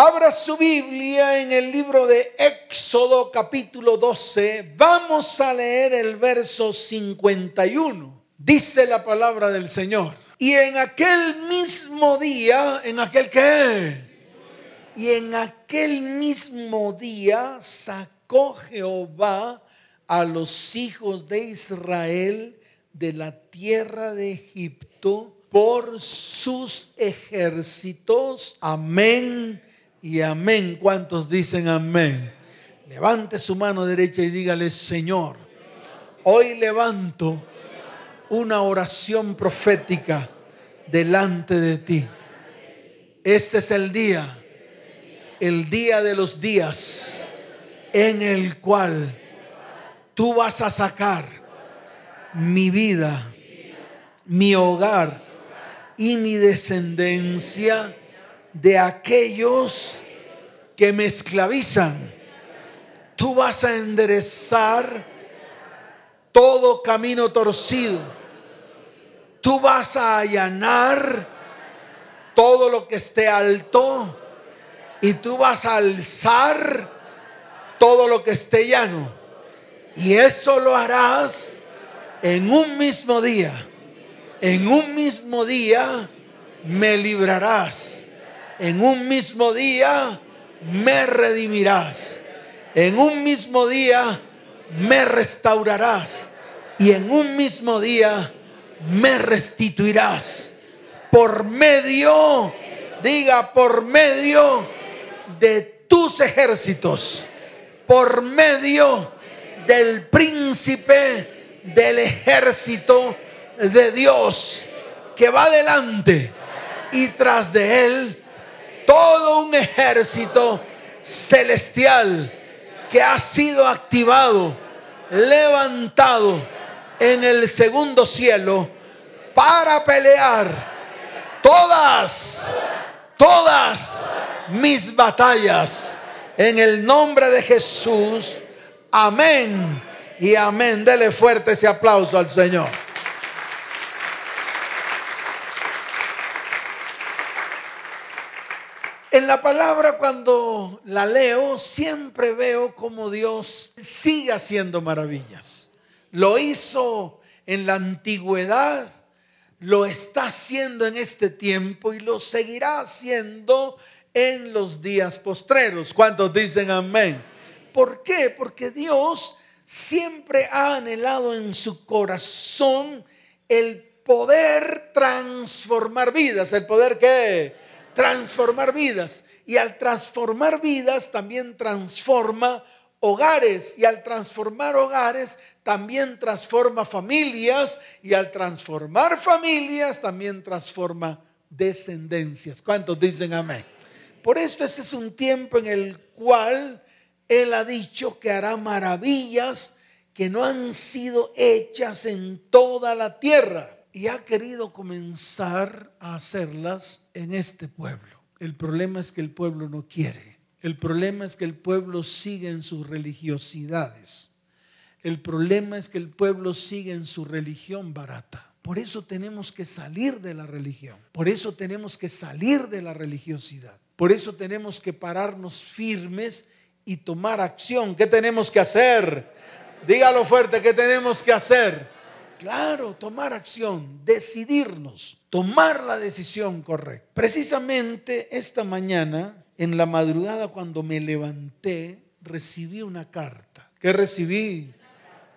Abra su Biblia en el libro de Éxodo capítulo 12. Vamos a leer el verso 51. Dice la palabra del Señor. Y en aquel mismo día, en aquel que... Y en aquel mismo día sacó Jehová a los hijos de Israel de la tierra de Egipto por sus ejércitos. Amén y amén. ¿Cuántos dicen amén? Levante su mano derecha y dígale, Señor, hoy levanto una oración profética delante de ti. Este es el día, el día de los días en el cual tú vas a sacar mi vida, mi hogar y mi descendencia de aquellos que me esclavizan. Tú vas a enderezar todo camino torcido. Tú vas a allanar todo lo que esté alto y tú vas a alzar todo lo que esté llano. Y eso lo harás en un mismo día. En un mismo día me librarás en un mismo día me redimirás. En un mismo día me restaurarás. Y en un mismo día me restituirás. Por medio, diga, por medio de tus ejércitos. Por medio del príncipe del ejército de Dios que va adelante y tras de él todo un ejército celestial que ha sido activado, levantado en el segundo cielo para pelear todas, todas mis batallas. En el nombre de Jesús, amén y amén. Dele fuerte ese aplauso al Señor. En la palabra cuando la leo siempre veo como Dios sigue haciendo maravillas. Lo hizo en la antigüedad, lo está haciendo en este tiempo y lo seguirá haciendo en los días postreros. ¿Cuántos dicen amén? ¿Por qué? Porque Dios siempre ha anhelado en su corazón el poder transformar vidas, el poder que transformar vidas. Y al transformar vidas también transforma hogares. Y al transformar hogares también transforma familias. Y al transformar familias también transforma descendencias. ¿Cuántos dicen amén? Por esto ese es un tiempo en el cual Él ha dicho que hará maravillas que no han sido hechas en toda la tierra y ha querido comenzar a hacerlas en este pueblo. El problema es que el pueblo no quiere. El problema es que el pueblo sigue en sus religiosidades. El problema es que el pueblo sigue en su religión barata. Por eso tenemos que salir de la religión. Por eso tenemos que salir de la religiosidad. Por eso tenemos que pararnos firmes y tomar acción. ¿Qué tenemos que hacer? Dígalo fuerte, ¿qué tenemos que hacer? Claro, tomar acción, decidirnos, tomar la decisión correcta. Precisamente esta mañana, en la madrugada cuando me levanté, recibí una carta. ¿Qué recibí?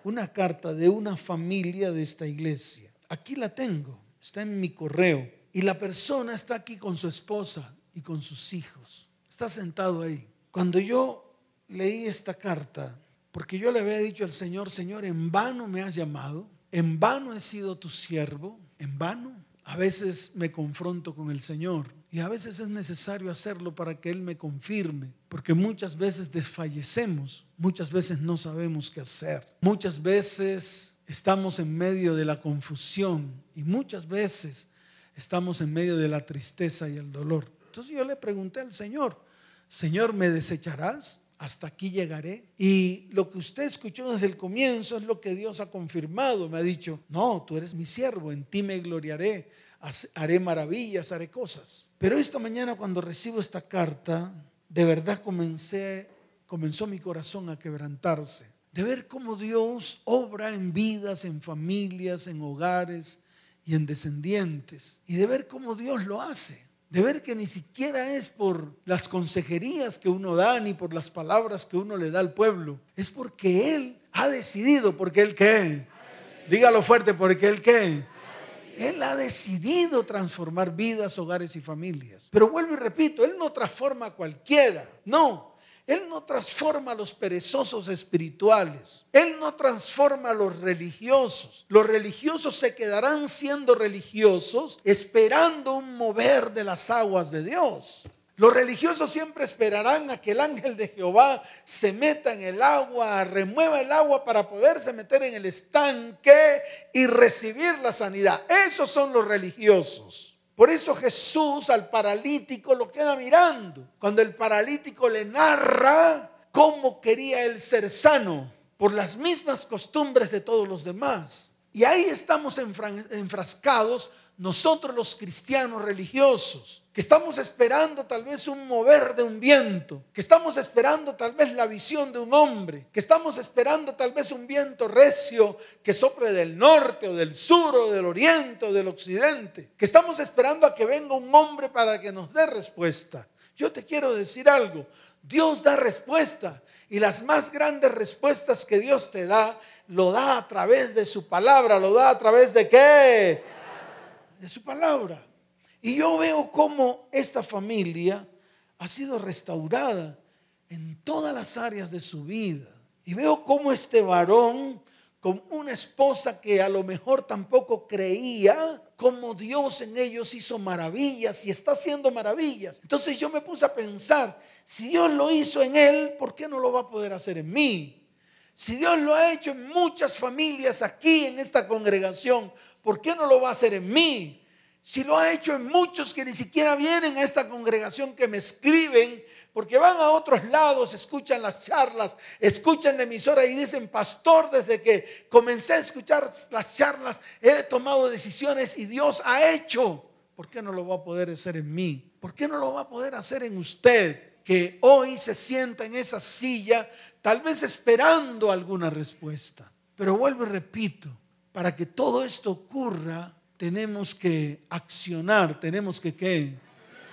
Una carta de una familia de esta iglesia. Aquí la tengo, está en mi correo. Y la persona está aquí con su esposa y con sus hijos. Está sentado ahí. Cuando yo leí esta carta, porque yo le había dicho al Señor, Señor, en vano me has llamado, en vano he sido tu siervo, en vano. A veces me confronto con el Señor y a veces es necesario hacerlo para que Él me confirme, porque muchas veces desfallecemos, muchas veces no sabemos qué hacer, muchas veces estamos en medio de la confusión y muchas veces estamos en medio de la tristeza y el dolor. Entonces yo le pregunté al Señor, Señor, ¿me desecharás? Hasta aquí llegaré. Y lo que usted escuchó desde el comienzo es lo que Dios ha confirmado. Me ha dicho, no, tú eres mi siervo, en ti me gloriaré, haré maravillas, haré cosas. Pero esta mañana cuando recibo esta carta, de verdad comenzó mi corazón a quebrantarse. De ver cómo Dios obra en vidas, en familias, en hogares y en descendientes. Y de ver cómo Dios lo hace. De ver que ni siquiera es por las consejerías que uno da ni por las palabras que uno le da al pueblo. Es porque Él ha decidido, porque Él qué. Dígalo fuerte, porque Él qué. Él ha decidido transformar vidas, hogares y familias. Pero vuelvo y repito, Él no transforma a cualquiera. No, Él no transforma a los perezosos espirituales. Él no transforma a los religiosos. Los religiosos se quedarán siendo religiosos esperando un mover de las aguas de Dios. Los religiosos siempre esperarán a que el ángel de Jehová se meta en el agua, remueva el agua para poderse meter en el estanque y recibir la sanidad. Esos son los religiosos. Por eso Jesús al paralítico lo queda mirando. Cuando el paralítico le narra cómo quería él ser sano por las mismas costumbres de todos los demás. Y ahí estamos enfrascados nosotros los cristianos religiosos, que estamos esperando tal vez un mover de un viento, que estamos esperando tal vez la visión de un hombre, que estamos esperando tal vez un viento recio que sople del norte o del sur o del oriente o del occidente, que estamos esperando a que venga un hombre para que nos dé respuesta. Yo te quiero decir algo, Dios da respuesta y las más grandes respuestas que Dios te da, lo da a través de su palabra, lo da a través de qué? De su palabra. Y yo veo cómo esta familia ha sido restaurada en todas las áreas de su vida. Y veo cómo este varón, con una esposa que a lo mejor tampoco creía, cómo Dios en ellos hizo maravillas y está haciendo maravillas. Entonces yo me puse a pensar, si Dios lo hizo en él, ¿por qué no lo va a poder hacer en mí? Si Dios lo ha hecho en muchas familias aquí en esta congregación, ¿por qué no lo va a hacer en mí? Si lo ha hecho en muchos que ni siquiera vienen a esta congregación, que me escriben, porque van a otros lados, escuchan las charlas, escuchan la emisora y dicen, pastor, desde que comencé a escuchar las charlas, he tomado decisiones y Dios ha hecho. ¿Por qué no lo va a poder hacer en mí? ¿Por qué no lo va a poder hacer en usted? Que hoy se sienta en esa silla, tal vez esperando alguna respuesta. Pero vuelvo y repito, para que todo esto ocurra, tenemos que accionar, tenemos que ¿qué?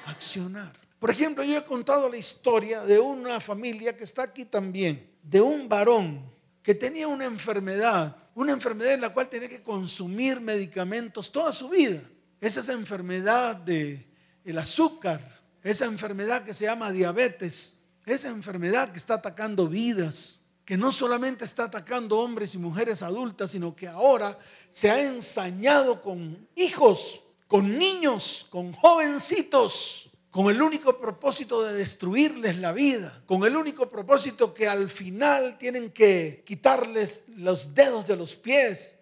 Accionar. Por ejemplo, yo he contado la historia de una familia que está aquí también, de un varón que tenía una enfermedad, una enfermedad en la cual tenía que consumir medicamentos toda su vida. Es esa enfermedad de el azúcar, esa enfermedad que se llama diabetes, esa enfermedad que está atacando vidas que no solamente está atacando hombres y mujeres adultas, sino que ahora se ha ensañado con hijos, con niños, con jovencitos, con el único propósito de destruirles la vida, con el único propósito que al final tienen que quitarles los dedos de los pies,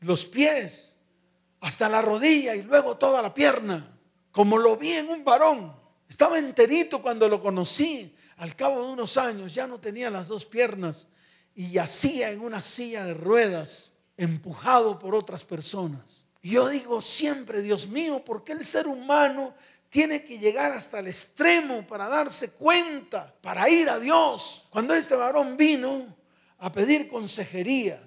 los pies, hasta la rodilla y luego toda la pierna, como lo vi en un varón. Estaba enterito cuando lo conocí, al cabo de unos años ya no tenía las dos piernas y yacía en una silla de ruedas, empujado por otras personas. Yo digo siempre, Dios mío, ¿por qué el ser humano tiene que llegar hasta el extremo para darse cuenta, para ir a Dios? Cuando este varón vino a pedir consejería,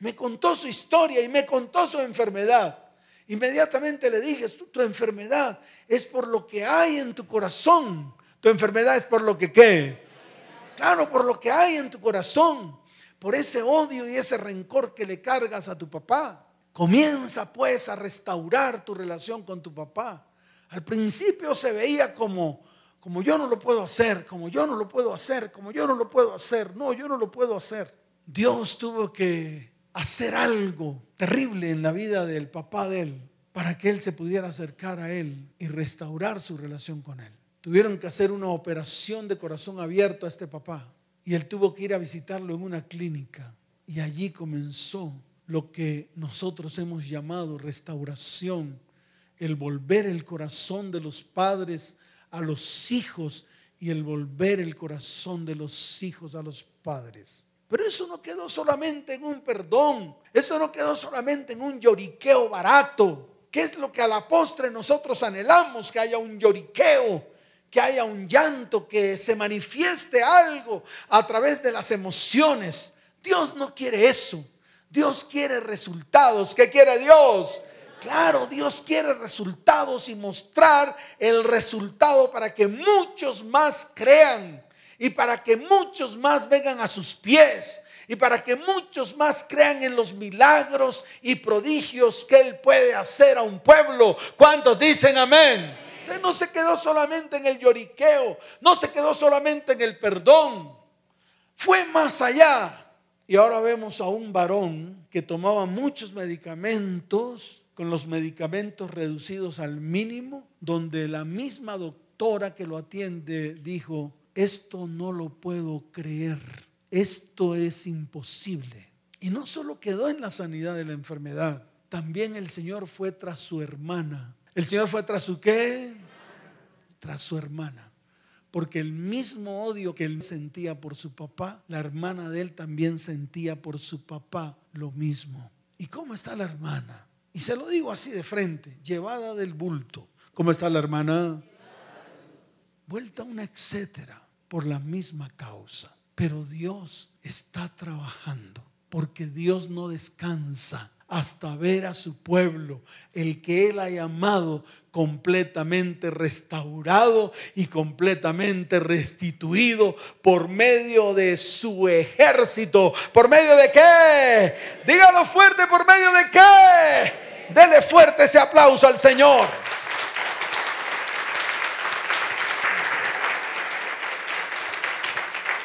me contó su historia y me contó su enfermedad. Inmediatamente le dije, tu, tu enfermedad es por lo que hay en tu corazón. Tu enfermedad es por lo que qué. Claro, por lo que hay en tu corazón por ese odio y ese rencor que le cargas a tu papá. Comienza pues a restaurar tu relación con tu papá. Al principio se veía como, como yo no lo puedo hacer, como yo no lo puedo hacer, como yo no lo puedo hacer. No, yo no lo puedo hacer. Dios tuvo que hacer algo terrible en la vida del papá de él para que él se pudiera acercar a él y restaurar su relación con él. Tuvieron que hacer una operación de corazón abierto a este papá y él tuvo que ir a visitarlo en una clínica. Y allí comenzó lo que nosotros hemos llamado restauración, el volver el corazón de los padres a los hijos y el volver el corazón de los hijos a los padres. Pero eso no quedó solamente en un perdón, eso no quedó solamente en un lloriqueo barato. ¿Qué es lo que a la postre nosotros anhelamos? Que haya un lloriqueo que haya un llanto, que se manifieste algo a través de las emociones. Dios no quiere eso. Dios quiere resultados. ¿Qué quiere Dios? Claro, Dios quiere resultados y mostrar el resultado para que muchos más crean y para que muchos más vengan a sus pies y para que muchos más crean en los milagros y prodigios que Él puede hacer a un pueblo. ¿Cuántos dicen amén? Usted no se quedó solamente en el lloriqueo, no se quedó solamente en el perdón, fue más allá. Y ahora vemos a un varón que tomaba muchos medicamentos, con los medicamentos reducidos al mínimo, donde la misma doctora que lo atiende dijo, esto no lo puedo creer, esto es imposible. Y no solo quedó en la sanidad de la enfermedad, también el Señor fue tras su hermana. ¿El Señor fue tras su qué? Tras su hermana. Porque el mismo odio que él sentía por su papá, la hermana de él también sentía por su papá lo mismo. ¿Y cómo está la hermana? Y se lo digo así de frente, llevada del bulto. ¿Cómo está la hermana? Vuelta una etcétera por la misma causa. Pero Dios está trabajando porque Dios no descansa hasta ver a su pueblo, el que Él ha llamado completamente restaurado y completamente restituido por medio de su ejército. ¿Por medio de qué? Dígalo fuerte, ¿por medio de qué? Dele fuerte ese aplauso al Señor.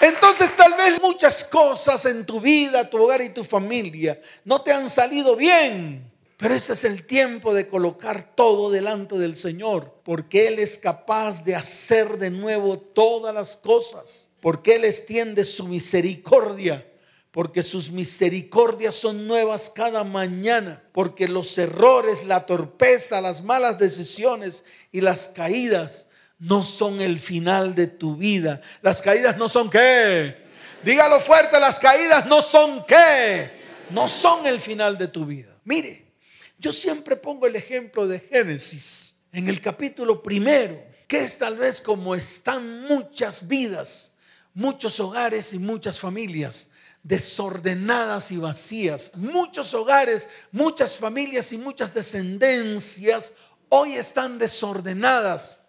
Entonces tal vez muchas cosas en tu vida, tu hogar y tu familia no te han salido bien. Pero ese es el tiempo de colocar todo delante del Señor, porque Él es capaz de hacer de nuevo todas las cosas, porque Él extiende su misericordia, porque sus misericordias son nuevas cada mañana, porque los errores, la torpeza, las malas decisiones y las caídas no son el final de tu vida. Las caídas no son qué. Dígalo fuerte, las caídas no son qué. No son el final de tu vida. Mire, yo siempre pongo el ejemplo de Génesis en el capítulo primero, que es tal vez como están muchas vidas, muchos hogares y muchas familias desordenadas y vacías. Muchos hogares, muchas familias y muchas descendencias hoy están desordenadas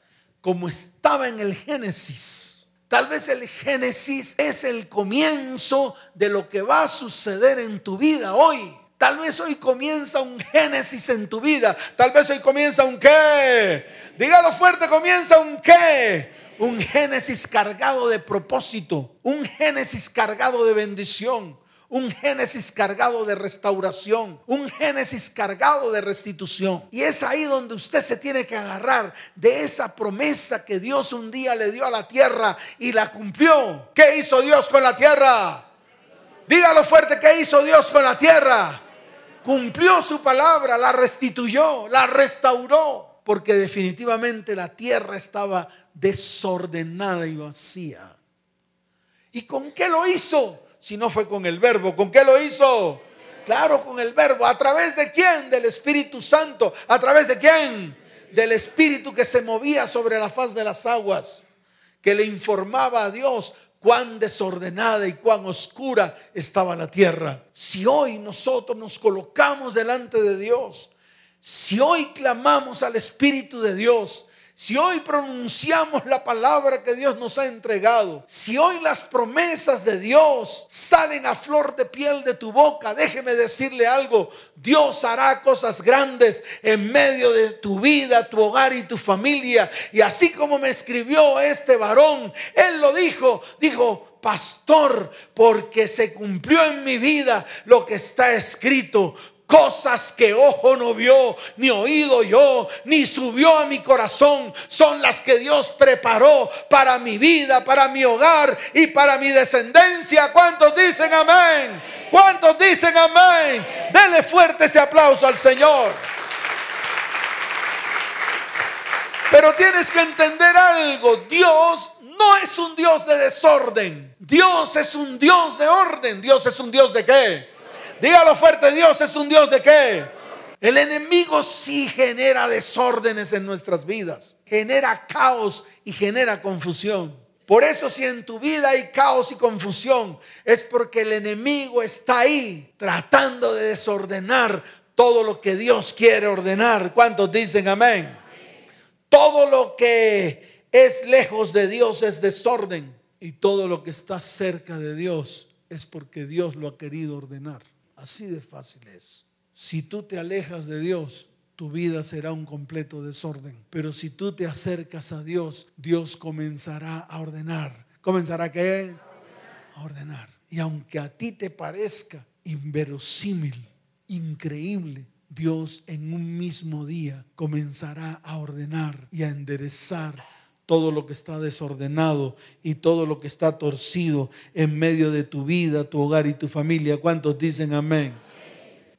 como estaba en el Génesis. Tal vez el Génesis es el comienzo de lo que va a suceder en tu vida hoy. Tal vez hoy comienza un Génesis en tu vida. Tal vez hoy comienza un qué. Dígalo fuerte, comienza un qué. Un Génesis cargado de propósito. Un Génesis cargado de bendición un Génesis cargado de restauración, un Génesis cargado de restitución. Y es ahí donde usted se tiene que agarrar de esa promesa que Dios un día le dio a la tierra y la cumplió. ¿Qué hizo Dios con la tierra? Dígalo fuerte, ¿qué hizo Dios con la tierra? Cumplió su palabra, la restituyó, la restauró, porque definitivamente la tierra estaba desordenada y vacía. ¿Y con qué lo hizo? Si no fue con el verbo. ¿Con qué lo hizo? Claro, con el verbo. ¿A través de quién? Del Espíritu Santo. ¿A través de quién? Del Espíritu que se movía sobre la faz de las aguas, que le informaba a Dios cuán desordenada y cuán oscura estaba la tierra. Si hoy nosotros nos colocamos delante de Dios, si hoy clamamos al Espíritu de Dios, si hoy pronunciamos la palabra que Dios nos ha entregado, si hoy las promesas de Dios salen a flor de piel de tu boca, déjeme decirle algo, Dios hará cosas grandes en medio de tu vida, tu hogar y tu familia. Y así como me escribió este varón, él lo dijo, dijo, pastor, porque se cumplió en mi vida lo que está escrito Cosas que ojo no vio, ni oído yo, ni subió a mi corazón, son las que Dios preparó para mi vida, para mi hogar y para mi descendencia. ¿Cuántos dicen amén? ¿Cuántos dicen amén? Dele fuerte ese aplauso al Señor. Pero tienes que entender algo, Dios no es un Dios de desorden, Dios es un Dios de orden, Dios es un Dios de qué? Dígalo fuerte, Dios es un Dios de qué? El enemigo sí genera desórdenes en nuestras vidas, genera caos y genera confusión. Por eso si en tu vida hay caos y confusión, es porque el enemigo está ahí tratando de desordenar todo lo que Dios quiere ordenar. ¿Cuántos dicen amén? Todo lo que es lejos de Dios es desorden y todo lo que está cerca de Dios es porque Dios lo ha querido ordenar. Así de fácil es. Si tú te alejas de Dios, tu vida será un completo desorden. Pero si tú te acercas a Dios, Dios comenzará a ordenar. ¿Comenzará qué? A ordenar. Y aunque a ti te parezca inverosímil, increíble, Dios en un mismo día comenzará a ordenar y a enderezar todo lo que está desordenado y todo lo que está torcido en medio de tu vida, tu hogar y tu familia. ¿Cuántos dicen amén?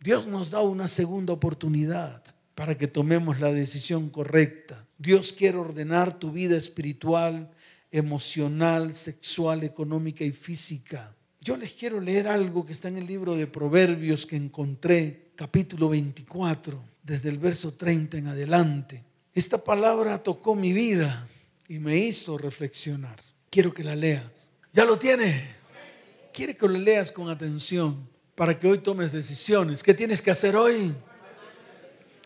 Dios nos da una segunda oportunidad para que tomemos la decisión correcta. Dios quiere ordenar tu vida espiritual, emocional, sexual, económica y física. Yo les quiero leer algo que está en el libro de Proverbios que encontré, capítulo 24, desde el verso 30 en adelante. Esta palabra tocó mi vida y me hizo reflexionar. Quiero que la leas. ¿Ya lo tiene? Quiere que lo leas con atención para que hoy tomes decisiones. ¿Qué tienes que hacer hoy?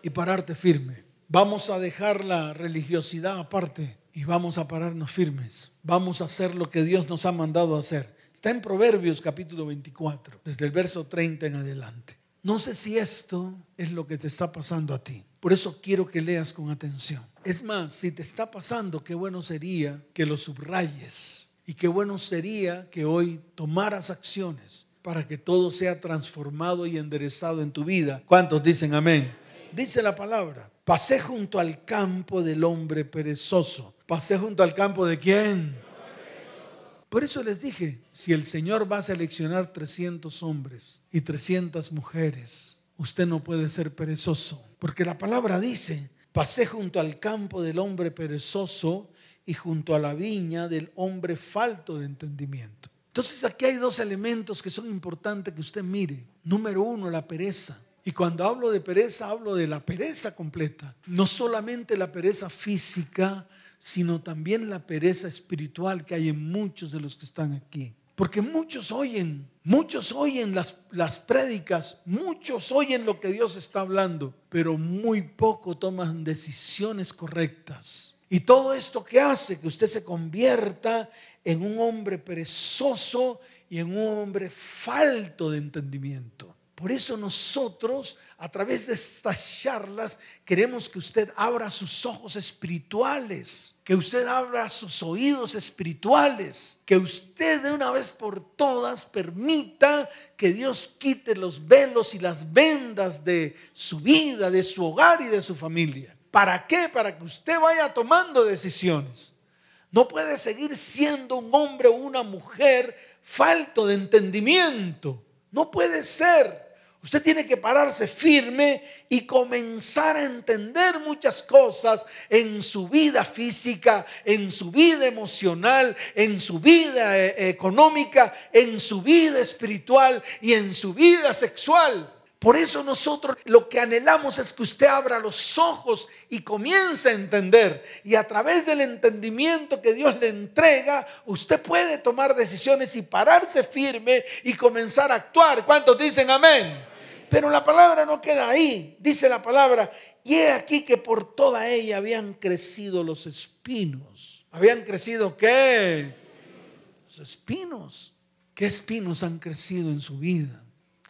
y pararte firme. Vamos a dejar la religiosidad aparte y vamos a pararnos firmes. Vamos a hacer lo que Dios nos ha mandado hacer. Está en Proverbios capítulo 24, desde el verso 30 en adelante. No sé si esto es lo que te está pasando a ti. Por eso quiero que leas con atención. Es más, si te está pasando, qué bueno sería que lo subrayes. Y qué bueno sería que hoy tomaras acciones para que todo sea transformado y enderezado en tu vida. ¿Cuántos dicen amén? dice la palabra, pasé junto al campo del hombre perezoso. Pasé junto al campo de quién? Por eso les dije, si el Señor va a seleccionar 300 hombres y 300 mujeres, usted no puede ser perezoso. Porque la palabra dice, pasé junto al campo del hombre perezoso y junto a la viña del hombre falto de entendimiento. Entonces aquí hay dos elementos que son importantes que usted mire. Número uno, la pereza. Y cuando hablo de pereza, hablo de la pereza completa. No solamente la pereza física, sino también la pereza espiritual que hay en muchos de los que están aquí. Porque muchos oyen, muchos oyen las, las prédicas, muchos oyen lo que Dios está hablando, pero muy poco toman decisiones correctas. Y todo esto que hace que usted se convierta en un hombre perezoso y en un hombre falto de entendimiento. Por eso nosotros, a través de estas charlas, queremos que usted abra sus ojos espirituales, que usted abra sus oídos espirituales, que usted de una vez por todas permita que Dios quite los velos y las vendas de su vida, de su hogar y de su familia. ¿Para qué? Para que usted vaya tomando decisiones. No puede seguir siendo un hombre o una mujer falto de entendimiento. No puede ser. Usted tiene que pararse firme y comenzar a entender muchas cosas en su vida física, en su vida emocional, en su vida eh, económica, en su vida espiritual y en su vida sexual. Por eso nosotros lo que anhelamos es que usted abra los ojos y comience a entender. Y a través del entendimiento que Dios le entrega, usted puede tomar decisiones y pararse firme y comenzar a actuar. ¿Cuántos dicen amén? Pero la palabra no queda ahí. Dice la palabra, y he aquí que por toda ella habían crecido los espinos. ¿Habían crecido qué? Los espinos. ¿Qué espinos han crecido en su vida?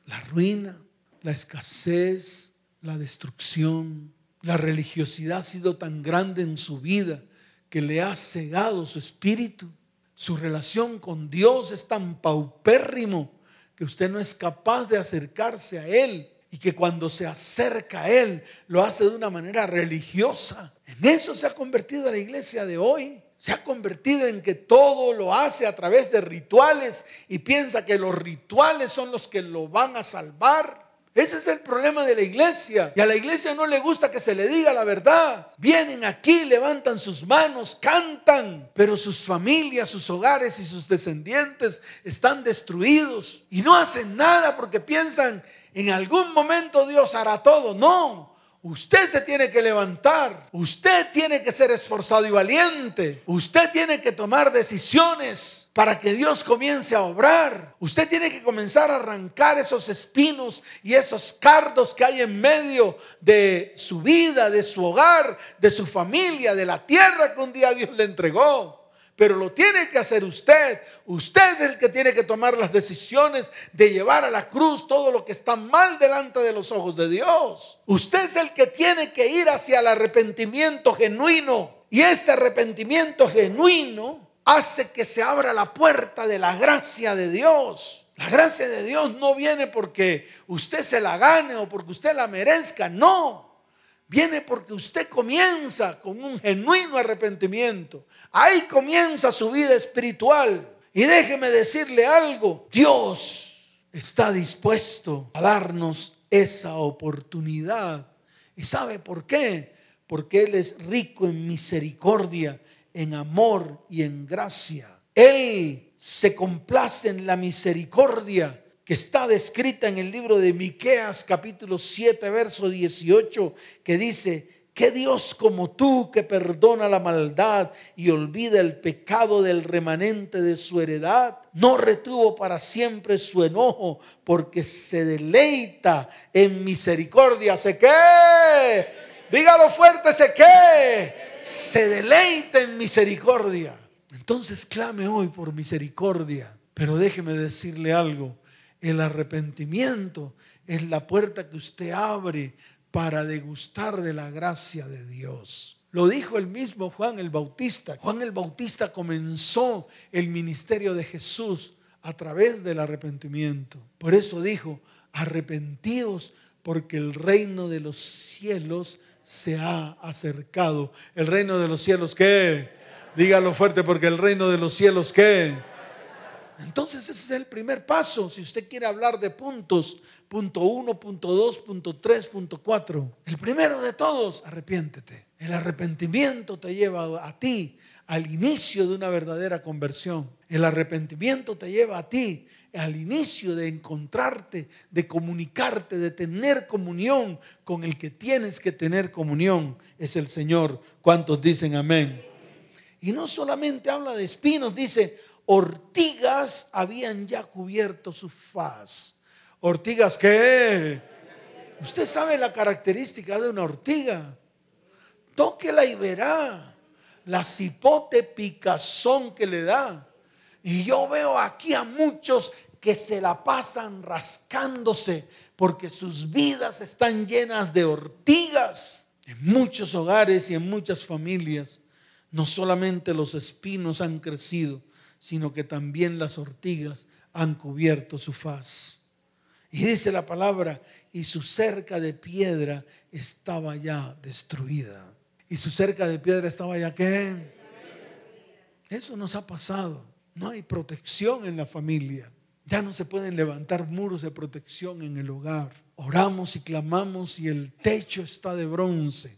La ruina, la escasez, la destrucción. La religiosidad ha sido tan grande en su vida que le ha cegado su espíritu. Su relación con Dios es tan paupérrimo que usted no es capaz de acercarse a Él y que cuando se acerca a Él lo hace de una manera religiosa. En eso se ha convertido la iglesia de hoy. Se ha convertido en que todo lo hace a través de rituales y piensa que los rituales son los que lo van a salvar. Ese es el problema de la iglesia. Y a la iglesia no le gusta que se le diga la verdad. Vienen aquí, levantan sus manos, cantan, pero sus familias, sus hogares y sus descendientes están destruidos. Y no hacen nada porque piensan, en algún momento Dios hará todo. No, Usted se tiene que levantar. Usted tiene que ser esforzado y valiente. Usted tiene que tomar decisiones para que Dios comience a obrar. Usted tiene que comenzar a arrancar esos espinos y esos cardos que hay en medio de su vida, de su hogar, de su familia, de la tierra que un día Dios le entregó pero lo tiene que hacer usted. Usted es el que tiene que tomar las decisiones de llevar a la cruz todo lo que está mal delante de los ojos de Dios. Usted es el que tiene que ir hacia el arrepentimiento genuino. Y este arrepentimiento genuino hace que se abra la puerta de la gracia de Dios. La gracia de Dios no viene porque usted se la gane o porque usted la merezca, no. Viene porque usted comienza con un genuino arrepentimiento. Ahí comienza su vida espiritual. Y déjeme decirle algo, Dios está dispuesto a darnos esa oportunidad. ¿Y sabe por qué? Porque Él es rico en misericordia, en amor y en gracia. Él se complace en la misericordia está descrita en el libro de Miqueas capítulo 7 verso 18 que dice, ¿qué Dios como tú que perdona la maldad y olvida el pecado del remanente de su heredad? No retuvo para siempre su enojo porque se deleita en misericordia. ¿Se qué? Dígalo fuerte, ¿se qué? Se deleita en misericordia. Entonces clame hoy por misericordia. Pero déjeme decirle algo. El arrepentimiento es la puerta que usted abre para degustar de la gracia de Dios. Lo dijo el mismo Juan el Bautista. Juan el Bautista comenzó el ministerio de Jesús a través del arrepentimiento. Por eso dijo, arrepentidos porque el reino de los cielos se ha acercado. El reino de los cielos, ¿qué? Dígalo fuerte porque el reino de los cielos, ¿qué? Entonces ese es el primer paso. Si usted quiere hablar de puntos, punto uno, punto dos, punto tres, punto cuatro. El primero de todos, arrepiéntete. El arrepentimiento te lleva a ti al inicio de una verdadera conversión. El arrepentimiento te lleva a ti al inicio de encontrarte, de comunicarte, de tener comunión con el que tienes que tener comunión. Es el Señor. ¿Cuántos dicen amén? Y no solamente habla de espinos, dice, ortigas habían ya cubierto su faz. ¿Ortigas qué? Usted sabe la característica de una ortiga. Tóquela y verá la cipote picazón que le da. Y yo veo aquí a muchos que se la pasan rascándose porque sus vidas están llenas de ortigas. En muchos hogares y en muchas familias, no solamente los espinos han crecido, sino que también las ortigas han cubierto su faz. Y dice la palabra, y su cerca de piedra estaba ya destruida. Y su cerca de piedra estaba ya qué? Eso nos ha pasado. No hay protección en la familia. Ya no se pueden levantar muros de protección en el hogar. Oramos y clamamos y el techo está de bronce.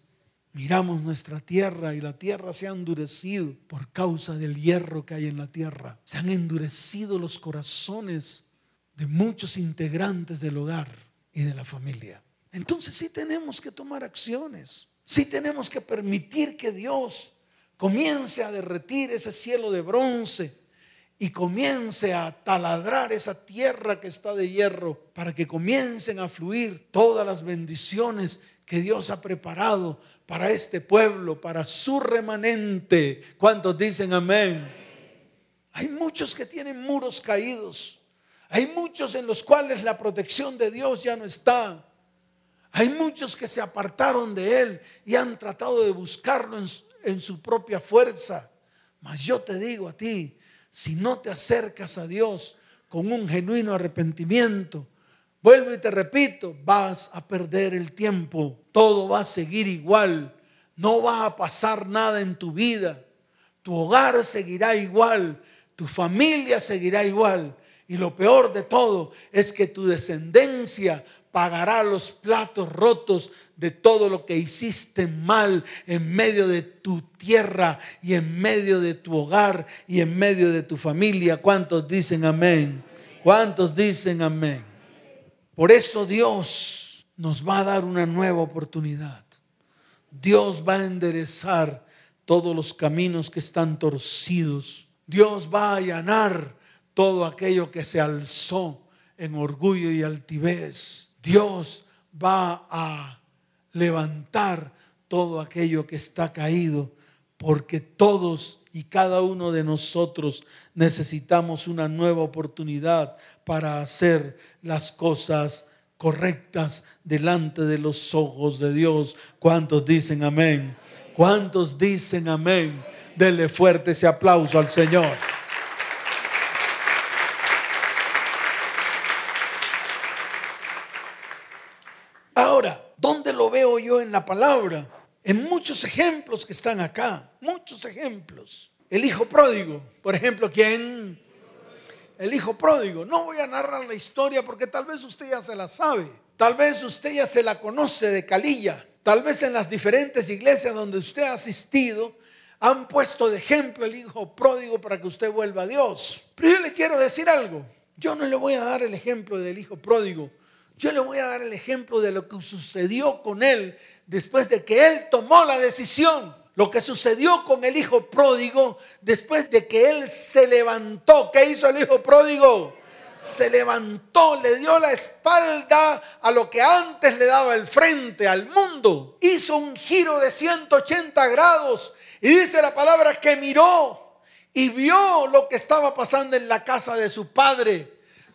Miramos nuestra tierra y la tierra se ha endurecido por causa del hierro que hay en la tierra. Se han endurecido los corazones de muchos integrantes del hogar y de la familia. Entonces sí tenemos que tomar acciones. Sí tenemos que permitir que Dios comience a derretir ese cielo de bronce y comience a taladrar esa tierra que está de hierro para que comiencen a fluir todas las bendiciones que Dios ha preparado para este pueblo, para su remanente. ¿Cuántos dicen amén? Hay muchos que tienen muros caídos. Hay muchos en los cuales la protección de Dios ya no está. Hay muchos que se apartaron de Él y han tratado de buscarlo en, en su propia fuerza. Mas yo te digo a ti, si no te acercas a Dios con un genuino arrepentimiento, Vuelvo y te repito, vas a perder el tiempo, todo va a seguir igual, no va a pasar nada en tu vida, tu hogar seguirá igual, tu familia seguirá igual. Y lo peor de todo es que tu descendencia pagará los platos rotos de todo lo que hiciste mal en medio de tu tierra y en medio de tu hogar y en medio de tu familia. ¿Cuántos dicen amén? ¿Cuántos dicen amén? Por eso Dios nos va a dar una nueva oportunidad. Dios va a enderezar todos los caminos que están torcidos. Dios va a allanar todo aquello que se alzó en orgullo y altivez. Dios va a levantar todo aquello que está caído, porque todos y cada uno de nosotros necesitamos una nueva oportunidad para hacer las cosas correctas delante de los ojos de Dios. ¿Cuántos dicen amén? ¿Cuántos dicen amén? Dele fuerte ese aplauso al Señor. Ahora, ¿dónde lo veo yo en la palabra? En muchos ejemplos que están acá, muchos ejemplos. El hijo pródigo, por ejemplo, ¿quién? El hijo pródigo. No voy a narrar la historia porque tal vez usted ya se la sabe. Tal vez usted ya se la conoce de Calilla. Tal vez en las diferentes iglesias donde usted ha asistido han puesto de ejemplo el hijo pródigo para que usted vuelva a Dios. Pero yo le quiero decir algo. Yo no le voy a dar el ejemplo del hijo pródigo yo le voy a dar el ejemplo de lo que sucedió con él después de que él tomó la decisión. Lo que sucedió con el hijo pródigo después de que él se levantó. ¿Qué hizo el hijo pródigo? Se levantó, le dio la espalda a lo que antes le daba el frente al mundo. Hizo un giro de 180 grados y dice la palabra que miró y vio lo que estaba pasando en la casa de su padre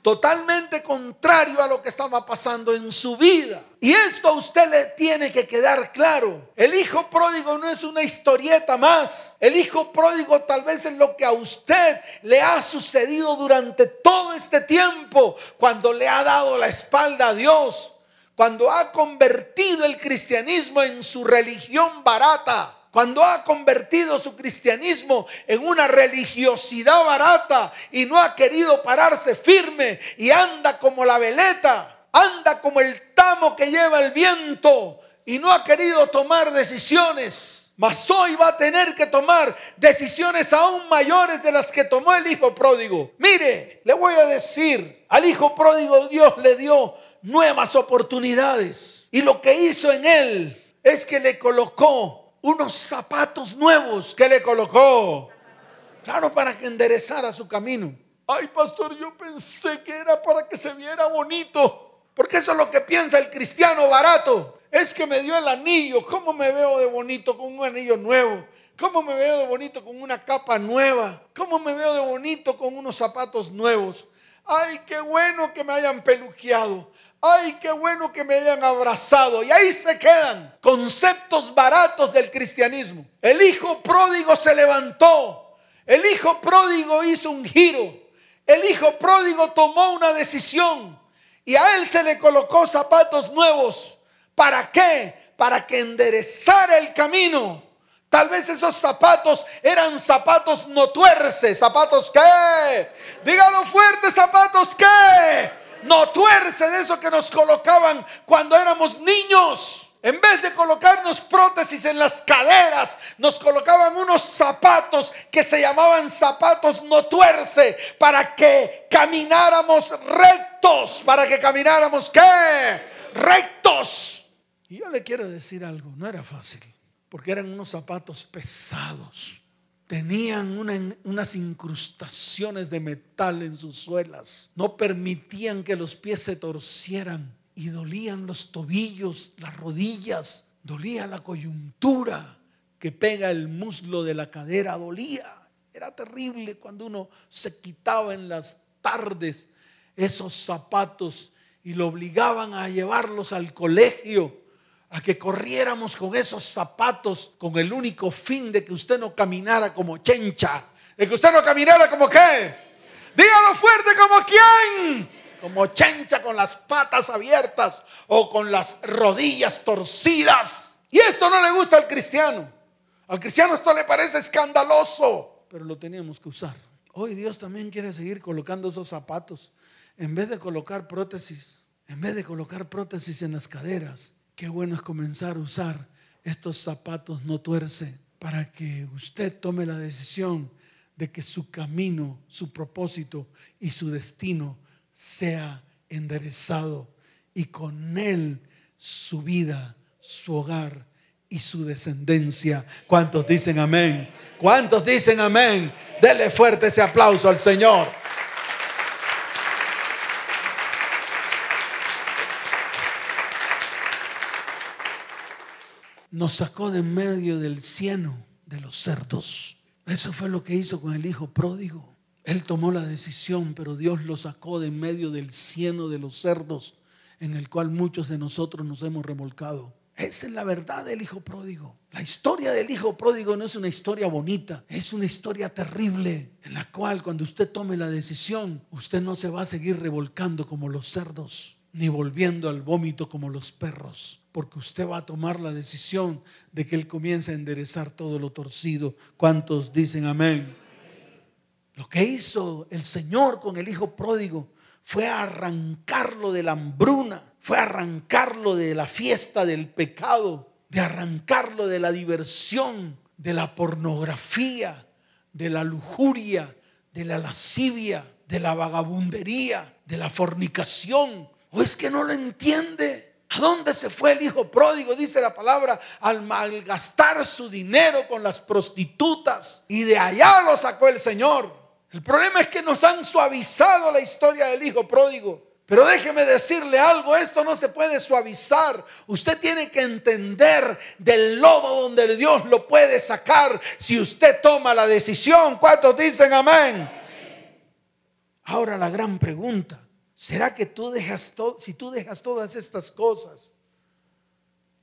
totalmente contrario a lo que estaba pasando en su vida. Y esto a usted le tiene que quedar claro. El hijo pródigo no es una historieta más. El hijo pródigo tal vez es lo que a usted le ha sucedido durante todo este tiempo, cuando le ha dado la espalda a Dios, cuando ha convertido el cristianismo en su religión barata cuando ha convertido su cristianismo en una religiosidad barata y no ha querido pararse firme y anda como la veleta, anda como el tamo que lleva el viento y no ha querido tomar decisiones. Mas hoy va a tener que tomar decisiones aún mayores de las que tomó el hijo pródigo. Mire, le voy a decir, al hijo pródigo Dios le dio nuevas oportunidades. Y lo que hizo en él es que le colocó unos zapatos nuevos que le colocó. Claro, para que enderezara su camino. Ay, pastor, yo pensé que era para que se viera bonito. Porque eso es lo que piensa el cristiano barato. Es que me dio el anillo. ¿Cómo me veo de bonito con un anillo nuevo? ¿Cómo me veo de bonito con una capa nueva? ¿Cómo me veo de bonito con unos zapatos nuevos? Ay, qué bueno que me hayan peluqueado ay, qué bueno que me hayan abrazado. Y ahí se quedan conceptos baratos del cristianismo. El hijo pródigo se levantó. El hijo pródigo hizo un giro. El hijo pródigo tomó una decisión. Y a él se le colocó zapatos nuevos. ¿Para qué? Para que enderezara el camino. Tal vez esos zapatos eran zapatos no tuerce. ¿Zapatos qué? Dígalo fuerte, zapatos qué? No tuerce de eso que nos colocaban cuando éramos niños. En vez de colocarnos prótesis en las caderas, nos colocaban unos zapatos que se llamaban zapatos no tuerce para que camináramos rectos, para que camináramos qué? Rectos. Y yo le quiero decir algo, no era fácil, porque eran unos zapatos pesados tenían unas incrustaciones de metal en sus suelas. No permitían que los pies se torcieran y dolían los tobillos, las rodillas, dolía la coyuntura que pega el muslo de la cadera, dolía. Era terrible cuando uno se quitaba en las tardes esos zapatos y lo obligaban a llevarlos al colegio a que corriéramos con esos zapatos con el único fin de que usted no caminara como chencha, de que usted no caminara como qué. Dígalo fuerte como quién. Como chencha con las patas abiertas o con las rodillas torcidas. Y esto no le gusta al cristiano. Al cristiano esto le parece escandaloso, pero lo teníamos que usar. Hoy Dios también quiere seguir colocando esos zapatos. En vez de colocar prótesis, En vez de colocar prótesis en las caderas, qué bueno es comenzar a usar estos zapatos no tuerce para que usted tome la decisión de que su camino, su propósito y su destino sea enderezado y con él su vida, su hogar y su descendencia. ¿Cuántos dicen amén? ¿Cuántos dicen amén? Dele fuerte ese aplauso al Señor. Nos sacó de medio del cieno de los cerdos. Eso fue lo que hizo con el hijo pródigo. Él tomó la decisión, pero Dios lo sacó de en medio del cieno de los cerdos en el cual muchos de nosotros nos hemos remolcado. Esa es la verdad del hijo pródigo. La historia del hijo pródigo no es una historia bonita, es una historia terrible en la cual cuando usted tome la decisión, usted no se va a seguir revolcando como los cerdos, ni volviendo al vómito como los perros porque usted va a tomar la decisión de que Él comience a enderezar todo lo torcido. ¿Cuántos dicen amén? Lo que hizo el Señor con el Hijo pródigo fue arrancarlo de la hambruna, fue arrancarlo de la fiesta del pecado, de arrancarlo de la diversión, de la pornografía, de la lujuria, de la lascivia, de la vagabundería, de la fornicación. ¿O es que no lo entiende? ¿A dónde se fue el hijo pródigo? Dice la palabra, al malgastar su dinero con las prostitutas. Y de allá lo sacó el Señor. El problema es que nos han suavizado la historia del hijo pródigo. Pero déjeme decirle algo, esto no se puede suavizar. Usted tiene que entender del lodo donde Dios lo puede sacar si usted toma la decisión. ¿Cuántos dicen amén? Ahora la gran pregunta, ¿Será que tú dejas todo, si tú dejas todas estas cosas,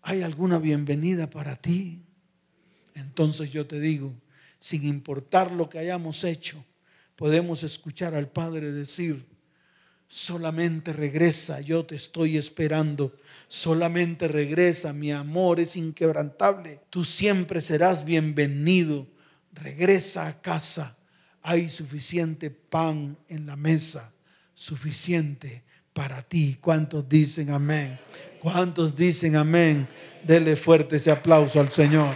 hay alguna bienvenida para ti? Entonces yo te digo, sin importar lo que hayamos hecho, podemos escuchar al Padre decir, solamente regresa, yo te estoy esperando, solamente regresa, mi amor es inquebrantable, tú siempre serás bienvenido, regresa a casa, hay suficiente pan en la mesa suficiente para ti. ¿Cuántos dicen amén? ¿Cuántos dicen amén? Dele fuerte ese aplauso al Señor.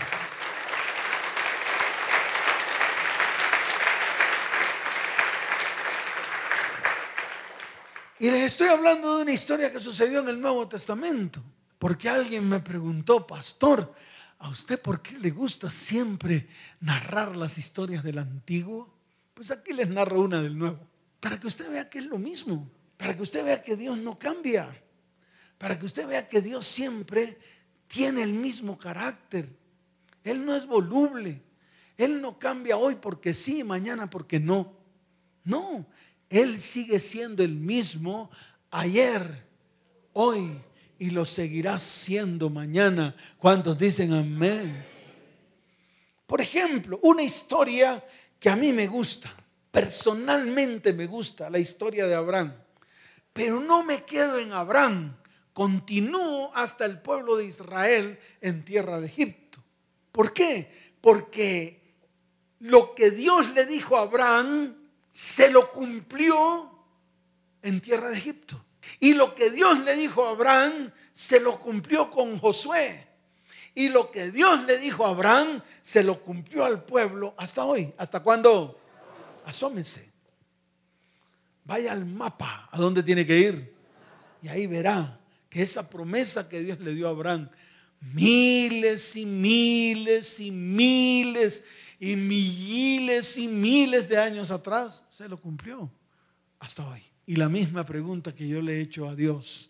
Y les estoy hablando de una historia que sucedió en el Nuevo Testamento. Porque alguien me preguntó, pastor, ¿a usted por qué le gusta siempre narrar las historias del antiguo? Pues aquí les narro una del Nuevo. Para que usted vea que es lo mismo. Para que usted vea que Dios no cambia. Para que usted vea que Dios siempre tiene el mismo carácter. Él no es voluble. Él no cambia hoy porque sí, mañana porque no. No, Él sigue siendo el mismo ayer, hoy y lo seguirá siendo mañana. ¿Cuántos dicen amén? Por ejemplo, una historia que a mí me gusta. Personalmente me gusta la historia de Abraham, pero no me quedo en Abraham, continúo hasta el pueblo de Israel en tierra de Egipto. ¿Por qué? Porque lo que Dios le dijo a Abraham se lo cumplió en tierra de Egipto. Y lo que Dios le dijo a Abraham se lo cumplió con Josué. Y lo que Dios le dijo a Abraham se lo cumplió al pueblo hasta hoy. ¿Hasta cuándo? Asómese. Vaya al mapa a dónde tiene que ir. Y ahí verá que esa promesa que Dios le dio a Abraham, miles y miles y miles y miles y miles de años atrás, se lo cumplió hasta hoy. Y la misma pregunta que yo le he hecho a Dios,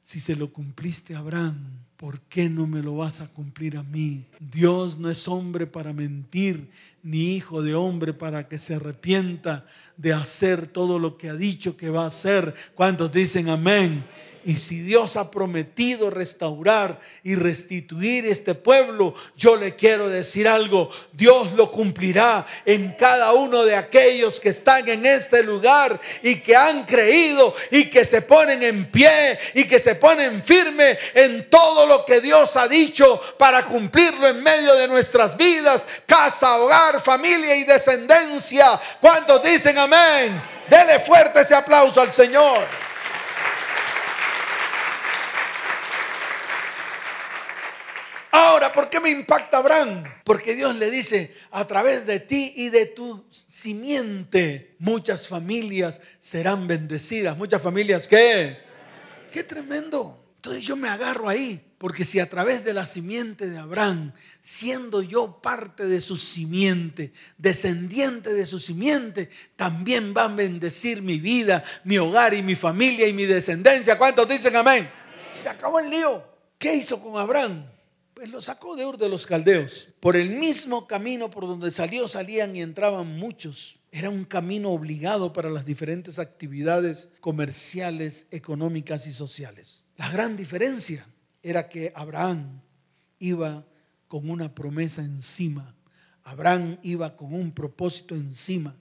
si se lo cumpliste a Abraham, ¿por qué no me lo vas a cumplir a mí? Dios no es hombre para mentir, ni hijo de hombre para que se arrepienta de hacer todo lo que ha dicho que va a hacer. ¿Cuántos dicen amén? Y si Dios ha prometido restaurar y restituir este pueblo, yo le quiero decir algo, Dios lo cumplirá en cada uno de aquellos que están en este lugar y que han creído y que se ponen en pie y que se ponen firme en todo lo que Dios ha dicho para cumplirlo en medio de nuestras vidas, casa, hogar, familia y descendencia. ¿Cuántos dicen amén? Dele fuerte ese aplauso al Señor. Ahora, ¿por qué me impacta Abraham? Porque Dios le dice, a través de ti y de tu simiente, muchas familias serán bendecidas. Muchas familias, ¿qué? Qué tremendo. Entonces yo me agarro ahí, porque si a través de la simiente de Abraham, siendo yo parte de su simiente, descendiente de su simiente, también van a bendecir mi vida, mi hogar y mi familia y mi descendencia. ¿Cuántos dicen amén? Se acabó el lío. ¿Qué hizo con Abraham? Pues lo sacó de Ur de los Caldeos. Por el mismo camino por donde salió, salían y entraban muchos. Era un camino obligado para las diferentes actividades comerciales, económicas y sociales. La gran diferencia era que Abraham iba con una promesa encima. Abraham iba con un propósito encima.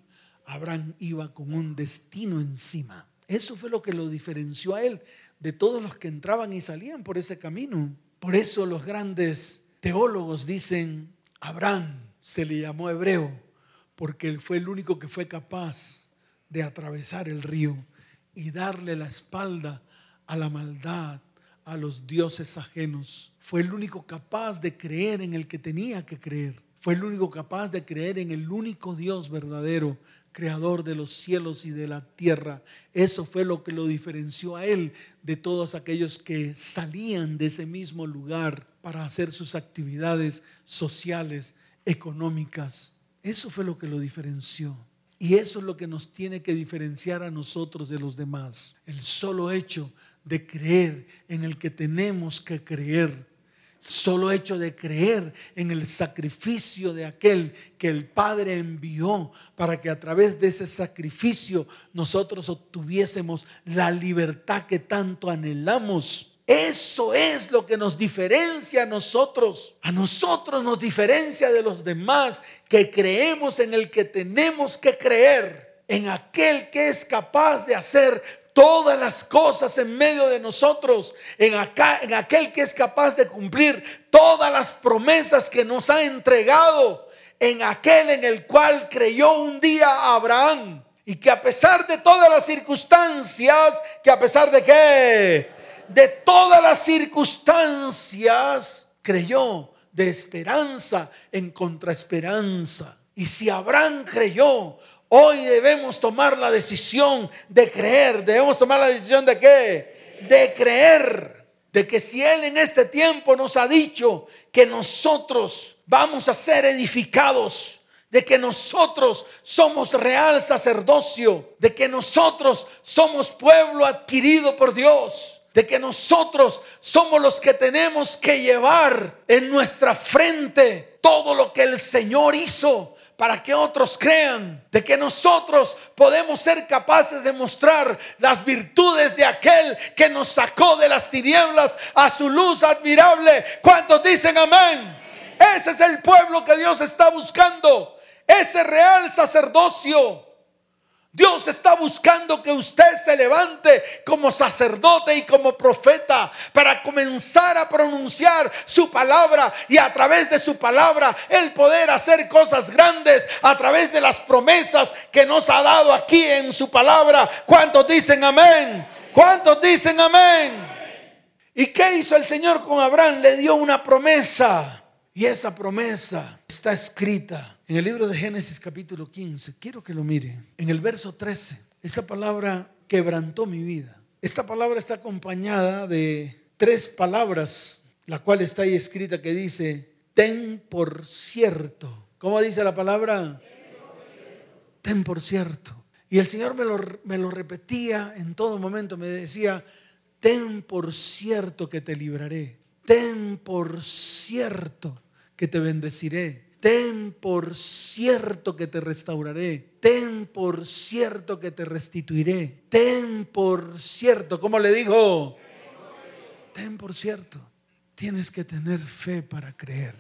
Abraham iba con un destino encima. Eso fue lo que lo diferenció a él de todos los que entraban y salían por ese camino. Por eso los grandes teólogos dicen, Abraham se le llamó hebreo porque él fue el único que fue capaz de atravesar el río y darle la espalda a la maldad, a los dioses ajenos. Fue el único capaz de creer en el que tenía que creer. Fue el único capaz de creer en el único Dios verdadero creador de los cielos y de la tierra. Eso fue lo que lo diferenció a él de todos aquellos que salían de ese mismo lugar para hacer sus actividades sociales, económicas. Eso fue lo que lo diferenció. Y eso es lo que nos tiene que diferenciar a nosotros de los demás. El solo hecho de creer en el que tenemos que creer solo hecho de creer en el sacrificio de aquel que el Padre envió para que a través de ese sacrificio nosotros obtuviésemos la libertad que tanto anhelamos. Eso es lo que nos diferencia a nosotros. A nosotros nos diferencia de los demás que creemos en el que tenemos que creer, en aquel que es capaz de hacer todas las cosas en medio de nosotros, en, aquel que es capaz de cumplir todas las promesas que nos ha entregado, en aquel en el cual creyó un día Abraham. Y que a pesar de todas las circunstancias, que a pesar de qué, de todas las circunstancias, creyó de esperanza en contraesperanza. Y si Abraham creyó, Hoy debemos tomar la decisión de creer. Debemos tomar la decisión de qué? De creer. De que si Él en este tiempo nos ha dicho que nosotros vamos a ser edificados, de que nosotros somos real sacerdocio, de que nosotros somos pueblo adquirido por Dios, de que nosotros somos los que tenemos que llevar en nuestra frente todo lo que el Señor hizo para que otros crean de que nosotros podemos ser capaces de mostrar las virtudes de aquel que nos sacó de las tinieblas a su luz admirable. ¿Cuántos dicen amén? Ese es el pueblo que Dios está buscando, ese real sacerdocio Dios está buscando que usted se levante como sacerdote y como profeta para comenzar a pronunciar su palabra y a través de su palabra el poder hacer cosas grandes a través de las promesas que nos ha dado aquí en su palabra. ¿Cuántos dicen amén? ¿Cuántos dicen amén? ¿Y qué hizo el Señor con Abraham? Le dio una promesa. Y esa promesa está escrita en el libro de Génesis capítulo 15. Quiero que lo miren. En el verso 13, esa palabra quebrantó mi vida. Esta palabra está acompañada de tres palabras, la cual está ahí escrita que dice, ten por cierto. ¿Cómo dice la palabra? Ten por cierto. Y el Señor me lo, me lo repetía en todo momento, me decía, ten por cierto que te libraré. Ten por cierto que te bendeciré. Ten por cierto que te restauraré. Ten por cierto que te restituiré. Ten por cierto, ¿cómo le dijo? Ten por cierto. Tienes que tener fe para creer.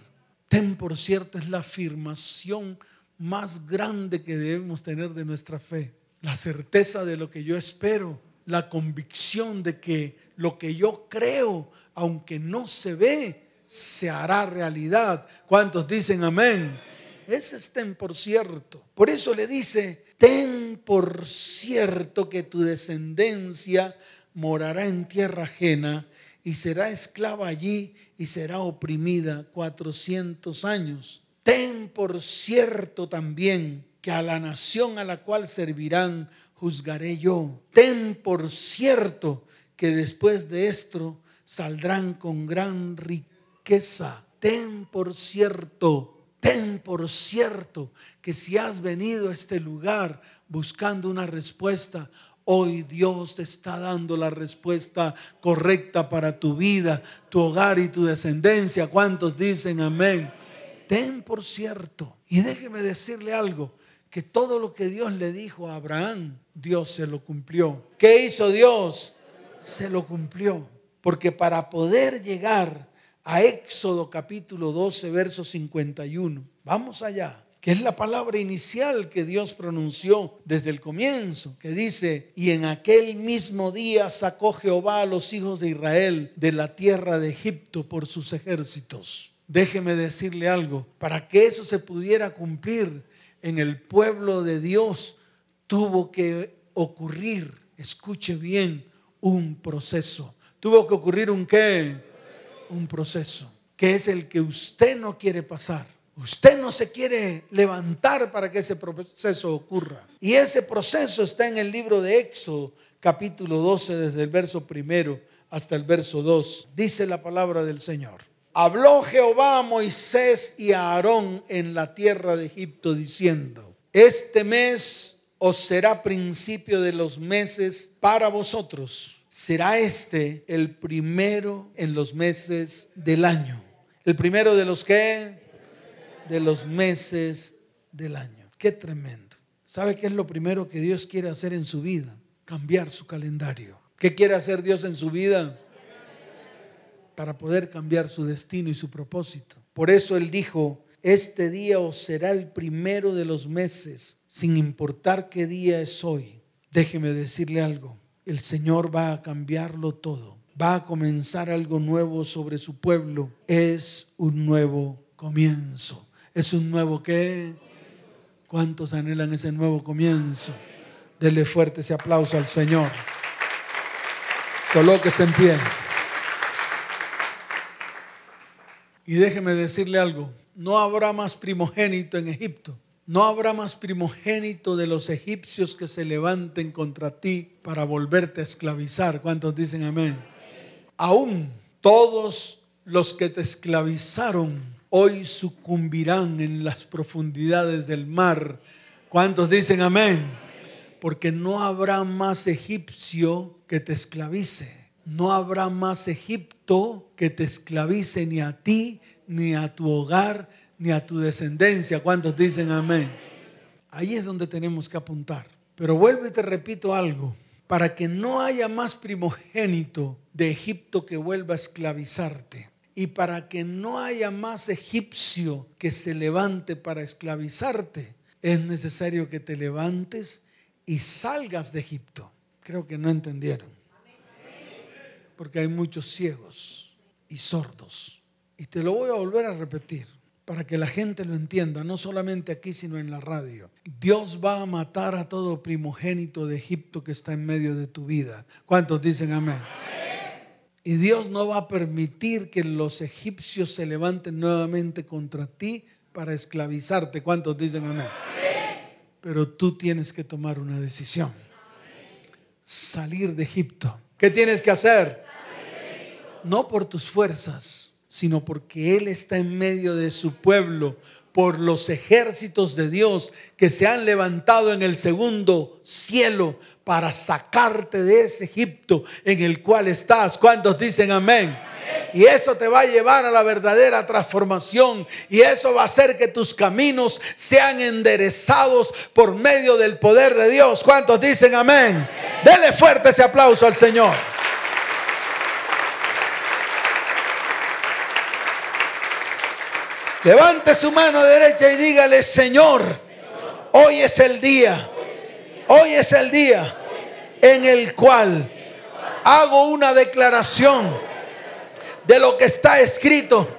Ten por cierto es la afirmación más grande que debemos tener de nuestra fe. La certeza de lo que yo espero. La convicción de que lo que yo creo, aunque no se ve, se hará realidad. ¿Cuántos dicen amén? Ese es ten por cierto. Por eso le dice, ten por cierto que tu descendencia morará en tierra ajena y será esclava allí y será oprimida cuatrocientos años. Ten por cierto también que a la nación a la cual servirán juzgaré yo. Ten por cierto que después de esto saldrán con gran riqueza. Ten por cierto, ten por cierto que si has venido a este lugar buscando una respuesta, Hoy Dios te está dando la respuesta correcta para tu vida, tu hogar y tu descendencia. ¿Cuántos dicen amén? Ten por cierto. Y déjeme decirle algo, que todo lo que Dios le dijo a Abraham, Dios se lo cumplió. ¿Qué hizo Dios? Se lo cumplió. Porque para poder llegar a Éxodo capítulo 12, verso 51, vamos allá que es la palabra inicial que Dios pronunció desde el comienzo, que dice, y en aquel mismo día sacó Jehová a los hijos de Israel de la tierra de Egipto por sus ejércitos. Déjeme decirle algo, para que eso se pudiera cumplir en el pueblo de Dios, tuvo que ocurrir, escuche bien, un proceso. Tuvo que ocurrir un qué? Un proceso, que es el que usted no quiere pasar Usted no se quiere levantar para que ese proceso ocurra. Y ese proceso está en el libro de Éxodo, capítulo 12, desde el verso primero hasta el verso 2. Dice la palabra del Señor. Habló Jehová a Moisés y a Aarón en la tierra de Egipto diciendo, este mes os será principio de los meses para vosotros. Será este el primero en los meses del año. El primero de los que de los meses del año. Qué tremendo. ¿Sabe qué es lo primero que Dios quiere hacer en su vida? Cambiar su calendario. ¿Qué quiere hacer Dios en su vida? Para poder cambiar su destino y su propósito. Por eso Él dijo, este día os será el primero de los meses, sin importar qué día es hoy. Déjeme decirle algo, el Señor va a cambiarlo todo. Va a comenzar algo nuevo sobre su pueblo. Es un nuevo comienzo. Es un nuevo qué. ¿Cuántos anhelan ese nuevo comienzo? Dele fuerte ese aplauso al Señor. Colóquese en pie. Y déjeme decirle algo, no habrá más primogénito en Egipto. No habrá más primogénito de los egipcios que se levanten contra ti para volverte a esclavizar. ¿Cuántos dicen amén? Aún todos los que te esclavizaron hoy sucumbirán en las profundidades del mar. ¿Cuántos dicen amén? Porque no habrá más egipcio que te esclavice. No habrá más Egipto que te esclavice ni a ti, ni a tu hogar, ni a tu descendencia. ¿Cuántos dicen amén? Ahí es donde tenemos que apuntar. Pero vuelvo y te repito algo. Para que no haya más primogénito de Egipto que vuelva a esclavizarte y para que no haya más egipcio que se levante para esclavizarte, es necesario que te levantes y salgas de Egipto. Creo que no entendieron. Porque hay muchos ciegos y sordos. Y te lo voy a volver a repetir para que la gente lo entienda, no solamente aquí, sino en la radio. Dios va a matar a todo primogénito de Egipto que está en medio de tu vida. ¿Cuántos dicen amén? Y Dios no va a permitir que los egipcios se levanten nuevamente contra ti para esclavizarte. ¿Cuántos dicen amén? Pero tú tienes que tomar una decisión. Salir de Egipto. ¿Qué tienes que hacer? No por tus fuerzas, sino porque Él está en medio de su pueblo, por los ejércitos de Dios que se han levantado en el segundo cielo para sacarte de ese Egipto en el cual estás. ¿Cuántos dicen amén? Y eso te va a llevar a la verdadera transformación. Y eso va a hacer que tus caminos sean enderezados por medio del poder de Dios. ¿Cuántos dicen amén? Dele fuerte ese aplauso al Señor. Levante su mano derecha y dígale, Señor, hoy es el día, hoy es el día en el cual hago una declaración de lo que está escrito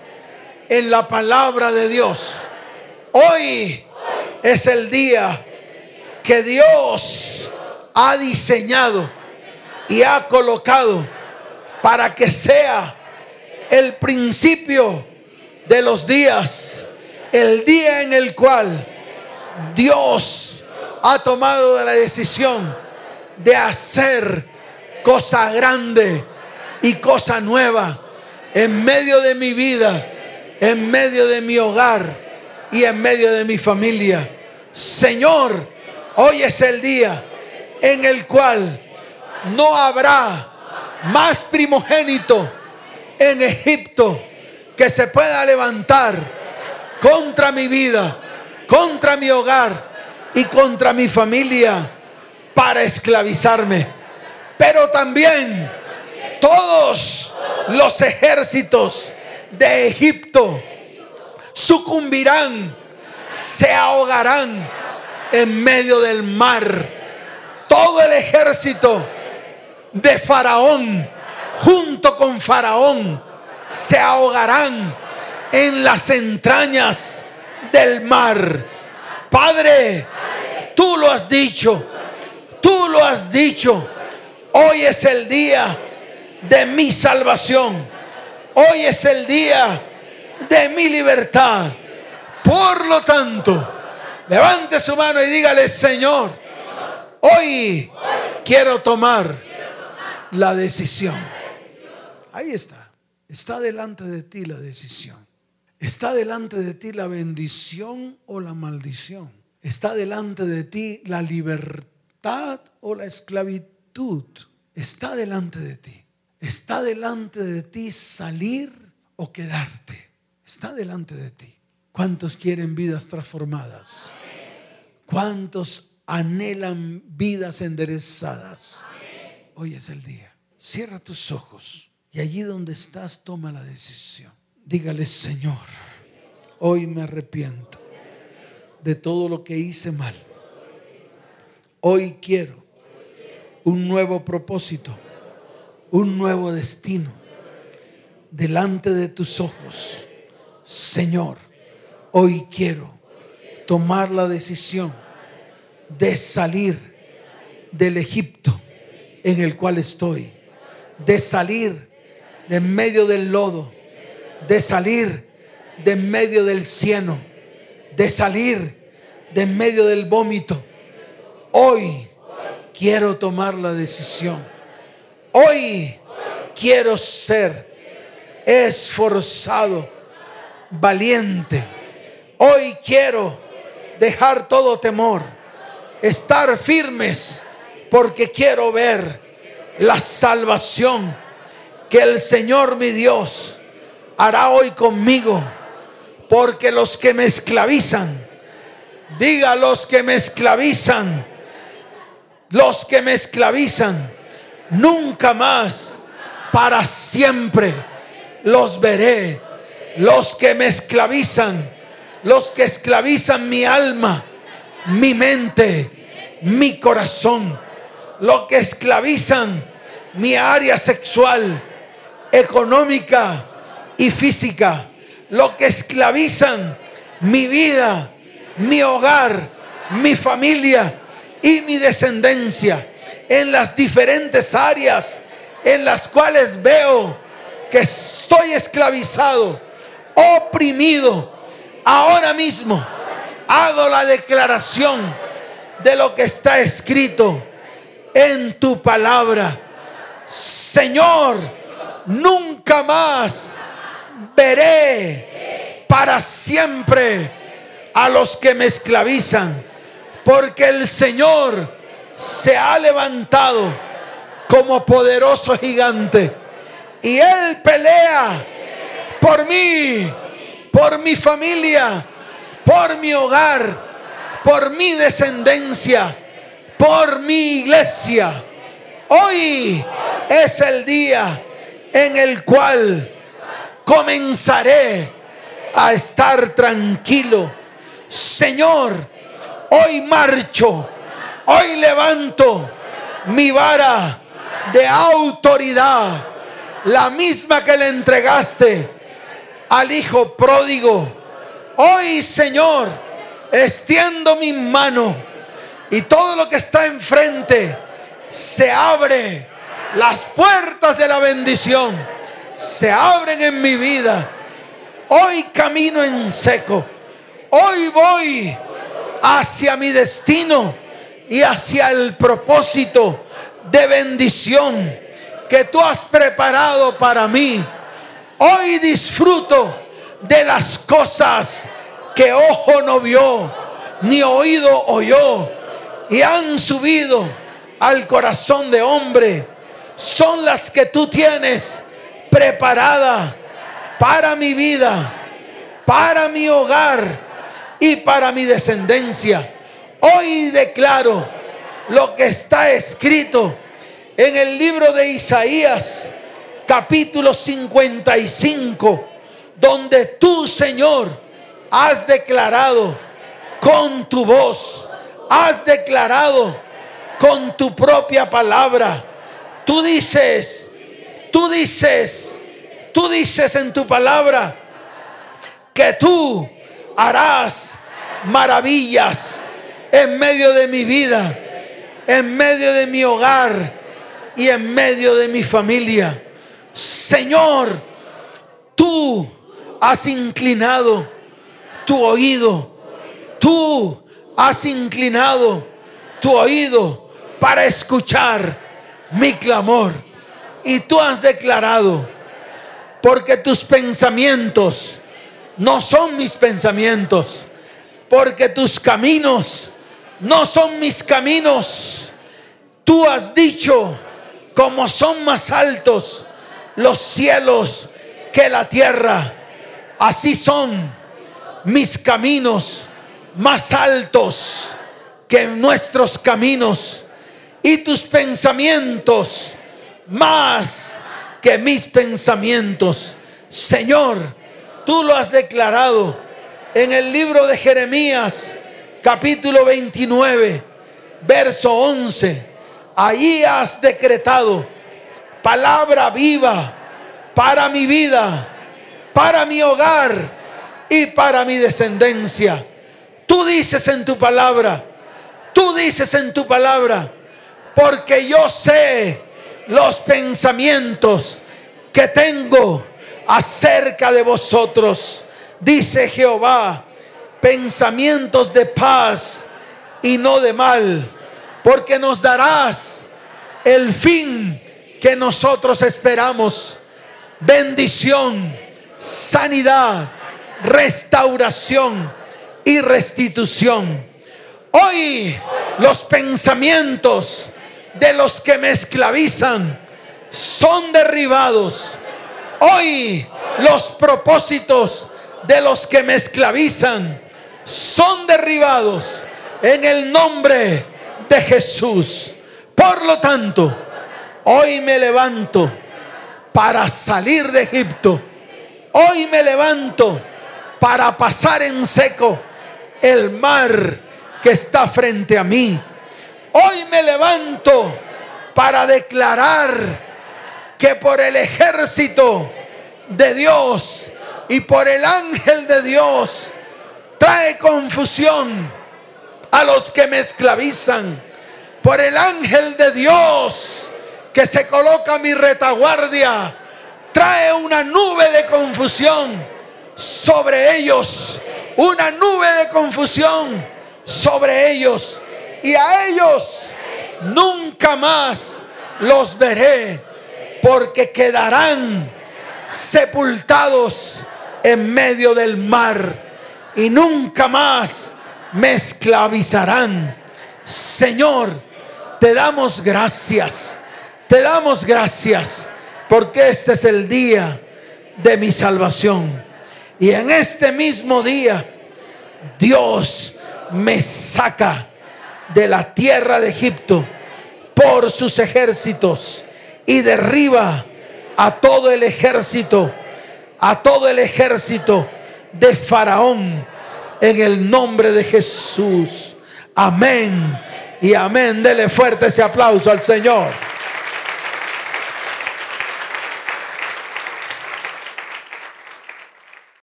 en la palabra de Dios. Hoy es el día que Dios ha diseñado y ha colocado para que sea el principio de los días, el día en el cual Dios ha tomado la decisión de hacer cosa grande y cosa nueva en medio de mi vida, en medio de mi hogar y en medio de mi familia. Señor, hoy es el día en el cual no habrá más primogénito en Egipto que se pueda levantar contra mi vida, contra mi hogar y contra mi familia para esclavizarme. Pero también todos los ejércitos de Egipto sucumbirán, se ahogarán en medio del mar. Todo el ejército de Faraón, junto con Faraón, se ahogarán en las entrañas del mar. Padre, tú lo has dicho, tú lo has dicho. Hoy es el día de mi salvación. Hoy es el día de mi libertad. Por lo tanto, levante su mano y dígale, Señor, hoy quiero tomar la decisión. Ahí está. Está delante de ti la decisión. Está delante de ti la bendición o la maldición. Está delante de ti la libertad o la esclavitud. Está delante de ti. Está delante de ti salir o quedarte. Está delante de ti. ¿Cuántos quieren vidas transformadas? ¿Cuántos anhelan vidas enderezadas? Hoy es el día. Cierra tus ojos y allí donde estás toma la decisión. Dígale, Señor, hoy me arrepiento de todo lo que hice mal. Hoy quiero un nuevo propósito, un nuevo destino delante de tus ojos. Señor, hoy quiero tomar la decisión de salir del Egipto en el cual estoy, de salir de medio del lodo, de salir de medio del cieno, de salir de medio del vómito. Hoy quiero tomar la decisión. Hoy quiero ser esforzado, valiente. Hoy quiero dejar todo temor, estar firmes, porque quiero ver la salvación que el Señor mi Dios hará hoy conmigo. Porque los que me esclavizan, diga los que me esclavizan, los que me esclavizan, nunca más, para siempre, los veré. Los que me esclavizan, los que esclavizan mi alma, mi mente, mi corazón, los que esclavizan mi área sexual, económica y física, lo que esclavizan mi vida, mi hogar, mi familia y mi descendencia en las diferentes áreas en las cuales veo que estoy esclavizado, oprimido. Ahora mismo hago la declaración de lo que está escrito en tu palabra. Señor, nunca más veré para siempre a los que me esclavizan, porque el Señor se ha levantado como poderoso gigante y Él pelea por mí, por mi familia, por mi hogar, por mi descendencia, por mi iglesia. Hoy es el día en el cual comenzaré a estar tranquilo. Señor, hoy marcho, hoy levanto mi vara de autoridad, la misma que le entregaste al Hijo pródigo. Hoy, Señor, extiendo mi mano y todo lo que está enfrente se abre Las puertas de la bendición se abren en mi vida. Hoy camino en seco. Hoy voy hacia mi destino y hacia el propósito de bendición que tú has preparado para mí. Hoy disfruto de las cosas que ojo no vio, ni oído oyó, y han subido al corazón de hombre. Son las que tú tienes preparada para mi vida, para mi hogar y para mi descendencia. Hoy declaro lo que está escrito en el libro de Isaías, capítulo 55, donde tú, Señor, has declarado con tu voz, has declarado con tu propia palabra. Tú dices, tú dices, tú dices en tu palabra que tú harás maravillas en medio de mi vida, en medio de mi hogar y en medio de mi familia. Señor, tú has inclinado tu oído, tú has inclinado tu oído para escuchar mi clamor. Y tú has declarado, porque tus pensamientos no son mis pensamientos, porque tus caminos no son mis caminos. Tú has dicho, como son más altos los cielos que la tierra, así son mis caminos más altos que nuestros caminos y tus pensamientos más que mis pensamientos. Señor, tú lo has declarado en el libro de Jeremías, capítulo 29, verso 11. Allí has decretado palabra viva para mi vida, para mi hogar y para mi descendencia. Tú dices en tu palabra, tú dices en tu palabra, porque yo sé los pensamientos que tengo acerca de vosotros, dice Jehová, pensamientos de paz y no de mal, porque nos darás el fin que nosotros esperamos, bendición, sanidad, restauración y restitución. Hoy los pensamientos de los que me esclavizan son derribados. Hoy los propósitos de los que me esclavizan son derribados en el nombre de Jesús. Por lo tanto, hoy me levanto para salir de Egipto. Hoy me levanto para pasar en seco el mar que está frente a mí. Hoy me levanto para declarar que por el ejército de Dios y por el ángel de Dios trae confusión a los que me esclavizan. Por el ángel de Dios que se coloca mi retaguardia, trae una nube de confusión sobre ellos una nube de confusión sobre ellos y a ellos nunca más los veré porque quedarán sepultados en medio del mar y nunca más me esclavizarán. Señor, te damos gracias, te damos gracias porque este es el día de mi salvación. Y en este mismo día, Dios me saca de la tierra de Egipto por sus ejércitos y derriba a todo el ejército, a todo el ejército de Faraón en el nombre de Jesús. Amén y amén. Dele fuerte ese aplauso al Señor.